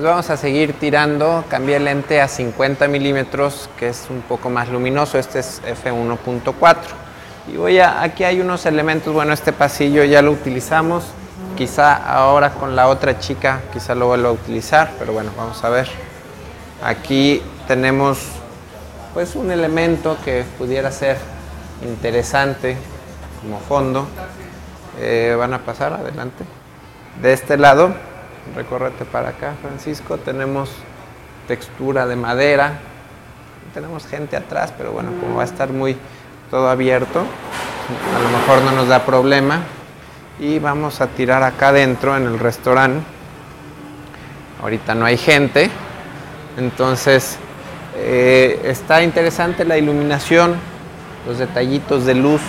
Pues vamos a seguir tirando, cambié el lente a 50 milímetros, que es un poco más luminoso, este es f1.4. Y voy a, aquí hay unos elementos, bueno, este pasillo ya lo utilizamos, quizá ahora con la otra chica, quizá lo vuelva a utilizar, pero bueno, vamos a ver. Aquí tenemos pues un elemento que pudiera ser interesante como fondo. Eh, van a pasar adelante. De este lado Recórrete para acá, Francisco. Tenemos textura de madera. Tenemos gente atrás, pero bueno, como va a estar muy todo abierto, a lo mejor no nos da problema. Y vamos a tirar acá adentro en el restaurante. Ahorita no hay gente, entonces eh, está interesante la iluminación, los detallitos de luz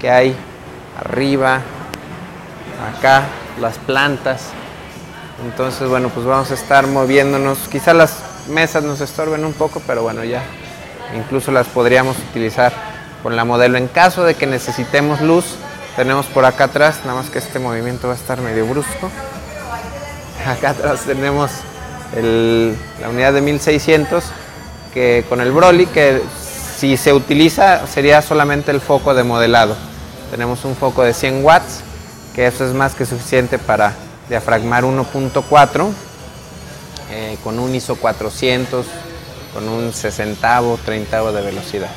que hay arriba, acá, las plantas. Entonces, bueno, pues vamos a estar moviéndonos. Quizá las mesas nos estorben un poco, pero bueno, ya incluso las podríamos utilizar con la modelo. En caso de que necesitemos luz, tenemos por acá atrás, nada más que este movimiento va a estar medio brusco. Acá atrás tenemos la unidad de 1600 que con el Broly, que si se utiliza sería solamente el foco de modelado. Tenemos un foco de 100 watts, que eso es más que suficiente para diafragmar 1.4 eh, con un ISO 400, con un 60 30 de velocidad.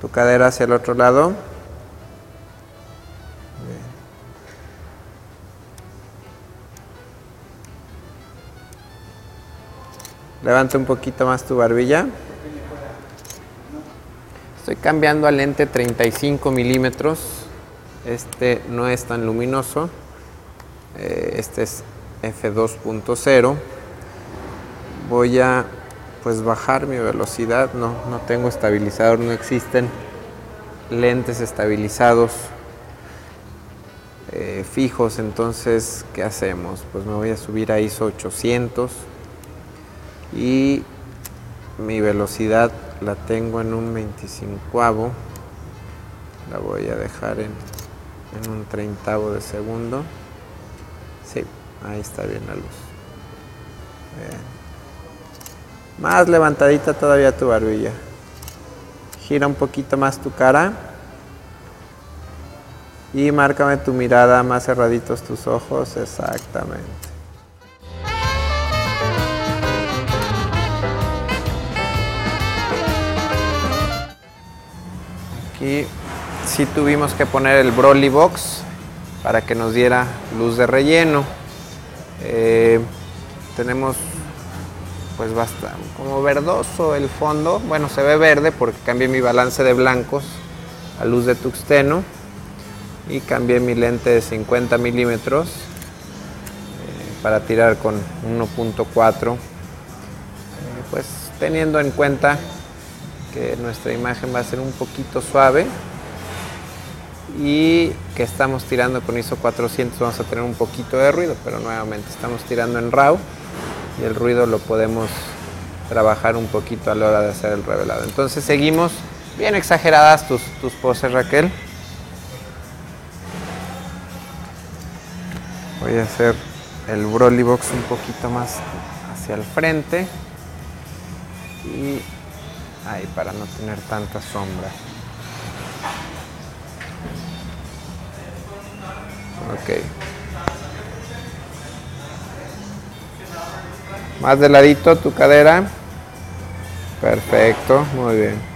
Tu cadera hacia el otro lado. Levanta un poquito más tu barbilla. Estoy cambiando a lente 35 milímetros este no es tan luminoso. Eh, este es F2.0. Voy a pues bajar mi velocidad. No, no tengo estabilizador, no existen lentes estabilizados eh, fijos. Entonces, ¿qué hacemos? Pues me voy a subir a ISO 800 y mi velocidad la tengo en un 25 la voy a dejar en en un treintavo de segundo. Sí, ahí está bien la luz. Más levantadita todavía tu barbilla. Gira un poquito más tu cara. Y márcame tu mirada, más cerraditos tus ojos, exactamente. Aquí sí tuvimos que poner el Broly Box para que nos diera luz de relleno. Eh, tenemos pues bastante como verdoso el fondo. Bueno, se ve verde porque cambié mi balance de blancos a luz de tuxteno y cambié mi lente de 50 milímetros eh, para tirar con 1.4 eh, pues teniendo en cuenta que nuestra imagen va a ser un poquito suave y que estamos tirando con ISO 400 vamos a tener un poquito de ruido, pero nuevamente estamos tirando en RAW y el ruido lo podemos trabajar un poquito a la hora de hacer el revelado. Entonces seguimos bien exageradas tus, tus poses Raquel. Voy a hacer el Broly Box un poquito más hacia el frente y ahí para no tener tanta sombra. Ok. Más de ladito tu cadera. Perfecto, muy bien.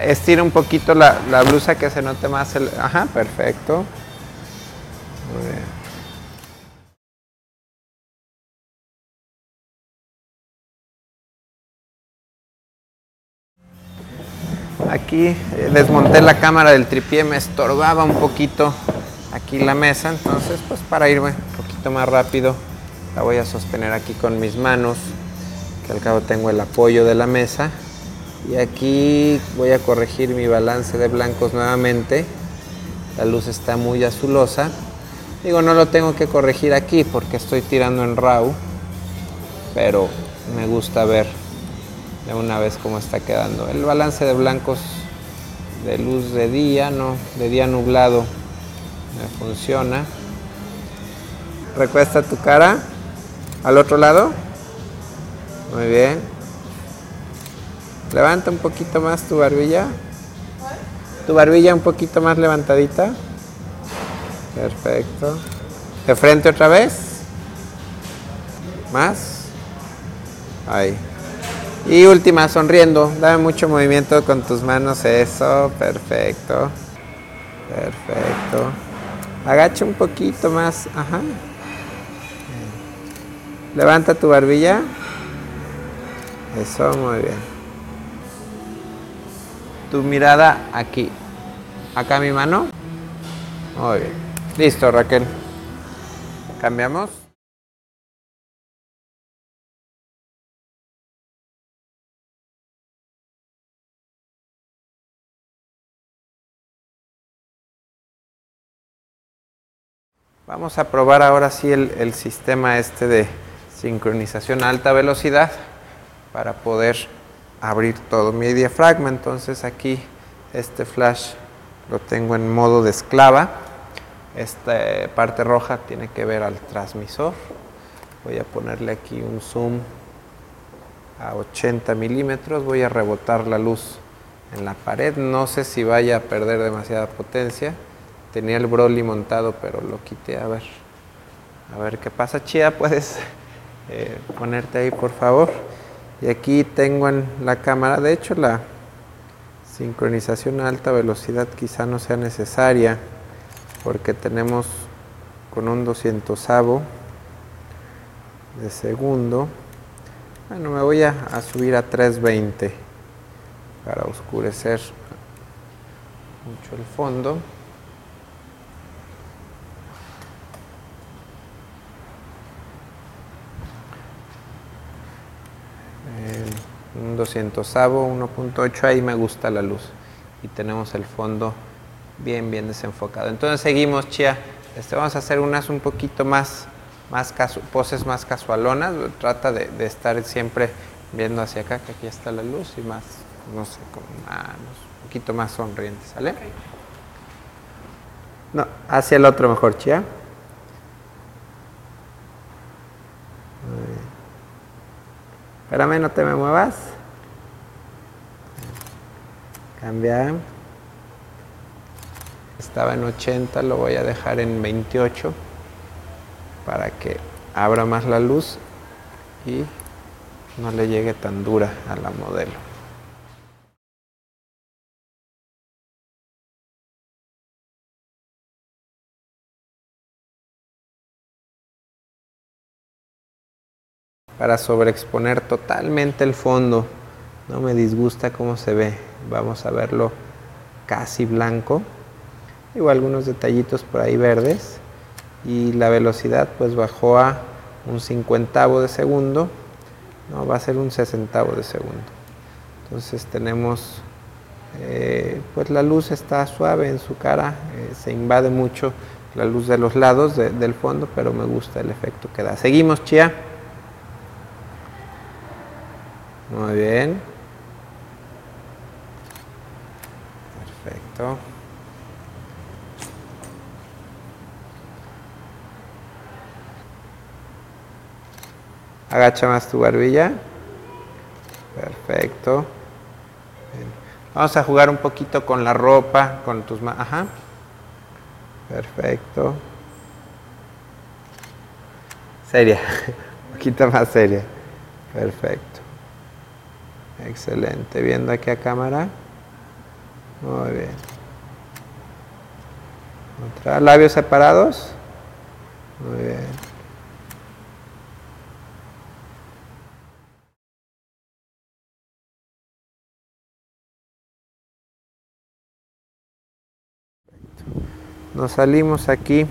Estira un poquito la, la blusa que se note más el... Ajá, perfecto. Muy bien. Aquí eh, desmonté la cámara del tripié, me estorbaba un poquito aquí la mesa, entonces pues para irme un poquito más rápido la voy a sostener aquí con mis manos, que al cabo tengo el apoyo de la mesa. Y aquí voy a corregir mi balance de blancos nuevamente. La luz está muy azulosa. Digo, no lo tengo que corregir aquí porque estoy tirando en RAW, pero me gusta ver una vez cómo está quedando. El balance de blancos de luz de día, no, de día nublado me funciona. Recuesta tu cara al otro lado. Muy bien. Levanta un poquito más tu barbilla. Tu barbilla un poquito más levantadita. Perfecto. De frente otra vez. Más. Ahí. Y última, sonriendo. Dame mucho movimiento con tus manos. Eso. Perfecto. Perfecto. Agacha un poquito más. Ajá. Levanta tu barbilla. Eso, muy bien. Tu mirada aquí. Acá mi mano. Muy bien. Listo, Raquel. Cambiamos. Vamos a probar ahora sí el, sistema este de sincronización a alta velocidad para poder abrir todo mi diafragma. Entonces aquí este flash lo tengo en modo de esclava. Esta parte roja tiene que ver al transmisor. Voy a ponerle aquí un zoom a 80 milímetros. Voy a rebotar la luz en la pared. No sé si vaya a perder demasiada potencia. Tenía el Broly montado, pero lo quité. A ver, a ver qué pasa. Chía, puedes eh, ponerte ahí, por favor. Y aquí tengo en la cámara, de hecho, la sincronización a alta velocidad quizá no sea necesaria, porque tenemos con un 200 avo de segundo. Bueno, me voy a subir a 320 para oscurecer mucho el fondo. Un 200 1.8, ahí me gusta la luz y tenemos el fondo bien, bien desenfocado. Entonces seguimos, Chia. Este, vamos a hacer unas un poquito más, más poses más casualonas. Trata de, estar siempre viendo hacia acá, que aquí está la luz y más, no sé, como un poquito más sonriente, ¿sale? No, hacia el otro mejor, Chia. Espérame, no te me muevas. Cambiar. Estaba en 80, lo voy a dejar en 28 para que abra más la luz y no le llegue tan dura a la modelo. Para sobreexponer totalmente el fondo. No me disgusta cómo se ve. Vamos a verlo casi blanco. o algunos detallitos por ahí verdes. Y la velocidad pues bajó a un cincuentavo de segundo. No, va a ser un sesentavo de segundo. Entonces tenemos, eh, pues la luz está suave en su cara. Eh, se invade mucho la luz de los lados del fondo, pero me gusta el efecto que da. Seguimos, Chia. Muy bien. Perfecto. Agacha más tu barbilla. Perfecto. Vamos a jugar un poquito con la ropa, con tus manos. Ajá. Perfecto. Seria. un poquito más seria. Perfecto. Excelente. Viendo aquí a cámara. Muy bien. Labios separados. Muy bien. Nos salimos aquí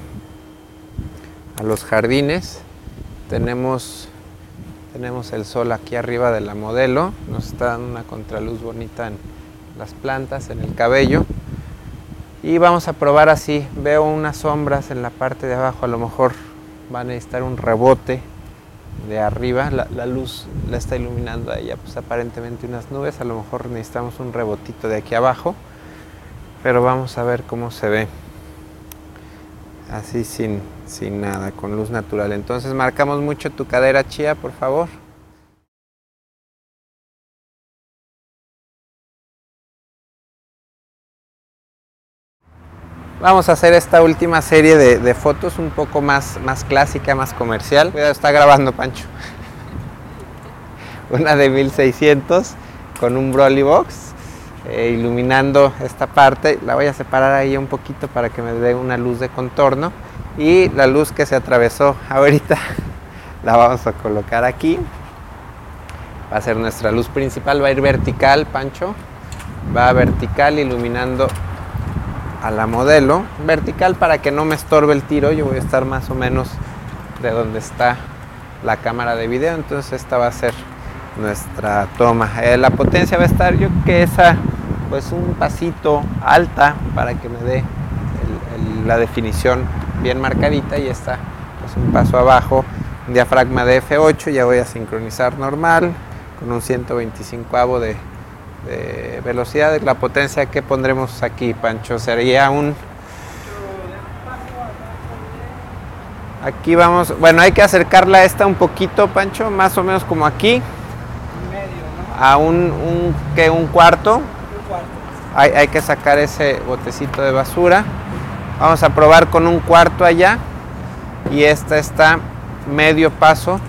a los jardines. Tenemos tenemos el sol aquí arriba de la modelo, nos está dando una contraluz bonita en las plantas, en el cabello. Y vamos a probar así, veo unas sombras en la parte de abajo, a lo mejor va a necesitar un rebote de arriba, la, luz la está iluminando a pues aparentemente unas nubes, a lo mejor necesitamos un rebotito de aquí abajo. pero vamos a ver cómo se ve. Así sin, sin nada, con luz natural. Entonces marcamos mucho tu cadera chía, por favor. Vamos a hacer esta última serie de, fotos un poco más, más clásica, más comercial. Cuidado, está grabando Pancho. Una de 1600 con un Broly Box eh, iluminando esta parte. La voy a separar ahí un poquito para que me dé una luz de contorno. Y la luz que se atravesó ahorita la vamos a colocar aquí. Va a ser nuestra luz principal, va a ir vertical, Pancho. Va vertical iluminando a la modelo vertical para que no me estorbe el tiro yo voy a estar más o menos de donde está la cámara de video entonces esta va a ser nuestra toma eh, la potencia va a estar yo que esa pues un pasito alta para que me dé la definición bien marcadita y esta pues un paso abajo diafragma de F8 ya voy a sincronizar normal con un 125 de de velocidad la potencia que pondremos aquí, Pancho. Sería un... Aquí vamos, bueno, hay que acercarla a esta un poquito, Pancho, más o menos como aquí. A un, un, que un cuarto. Hay, hay que sacar ese botecito de basura. Vamos a probar con un cuarto allá. Y esta está medio paso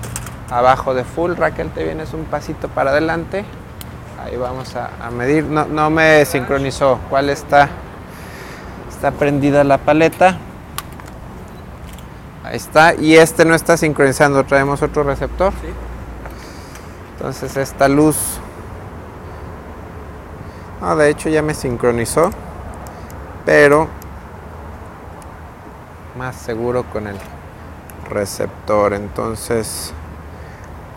abajo de full. Raquel, te vienes un pasito para adelante. Ahí vamos a, medir. No, me sincronizó. ¿Cuál está? Está prendida la paleta. Ahí está. Y este no está sincronizando. Traemos otro receptor. Entonces esta luz. No, de hecho ya me sincronizó. Pero más seguro con el receptor. Entonces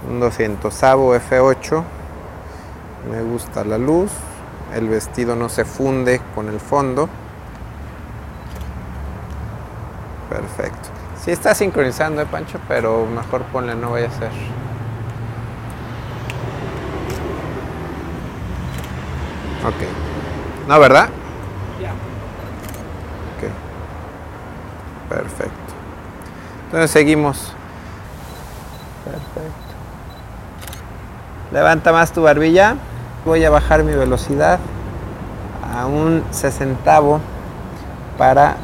un 200 F8 me gusta la luz el vestido no se funde con el fondo perfecto si está sincronizando eh, Pancho pero mejor ponle no vaya a ser ok no verdad ya ok perfecto entonces seguimos perfecto levanta más tu barbilla voy a bajar mi velocidad a un sesentavo para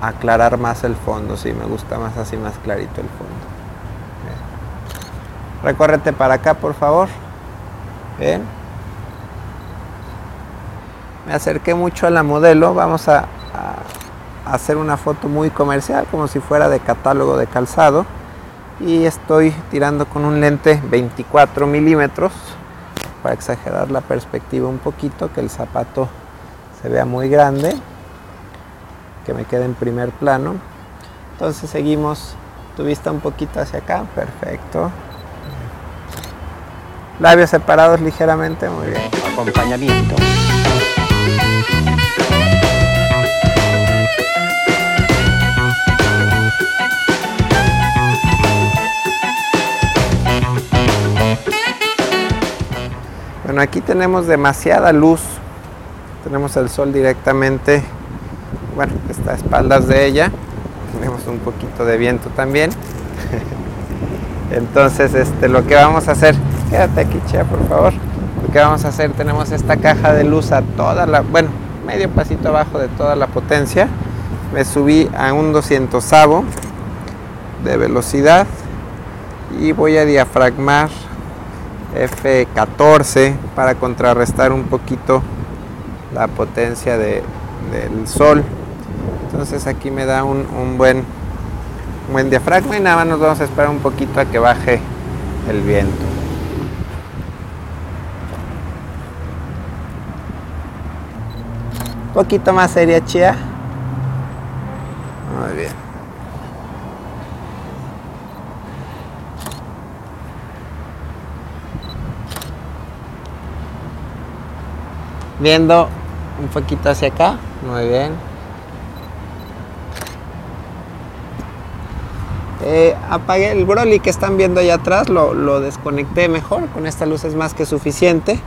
aclarar más el fondo. Si me gusta más así, más clarito el fondo. Recórrete para acá, por favor. Bien. Me acerqué mucho a la modelo. Vamos a hacer una foto muy comercial, como si fuera de catálogo de calzado. Y estoy tirando con un lente 24 milímetros para exagerar la perspectiva un poquito, que el zapato se vea muy grande, que me quede en primer plano. Entonces seguimos tu vista un poquito hacia acá, perfecto. Labios separados ligeramente, muy bien. Acompañamiento. Bueno, aquí tenemos demasiada luz. Tenemos el sol directamente, bueno, está espaldas de ella. Tenemos un poquito de viento también. Entonces, este, lo que vamos a hacer, quédate aquí, Chea, por favor. Lo que vamos a hacer, tenemos esta caja de luz a toda la, bueno, medio pasito abajo de toda la potencia. Me subí a un 200 de velocidad y voy a diafragmar F14 para contrarrestar un poquito la potencia del sol. Entonces aquí me da un, buen, buen diafragma y nada más nos vamos a esperar un poquito a que baje el viento. Un poquito más seria, chía. Muy bien. Viendo un poquito hacia acá, muy bien. Eh, apagué el Broly que están viendo allá atrás, lo, desconecté mejor, con esta luz es más que suficiente.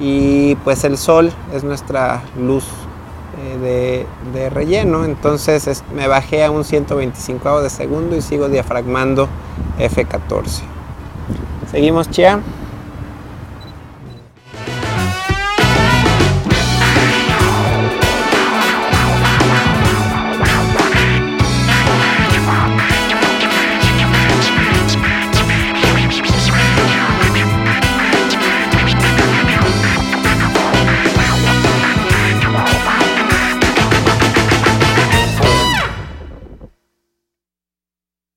y pues el sol es nuestra luz eh, de, relleno. Entonces me bajé a un 125 de segundo y sigo diafragmando F14. Seguimos, Chia.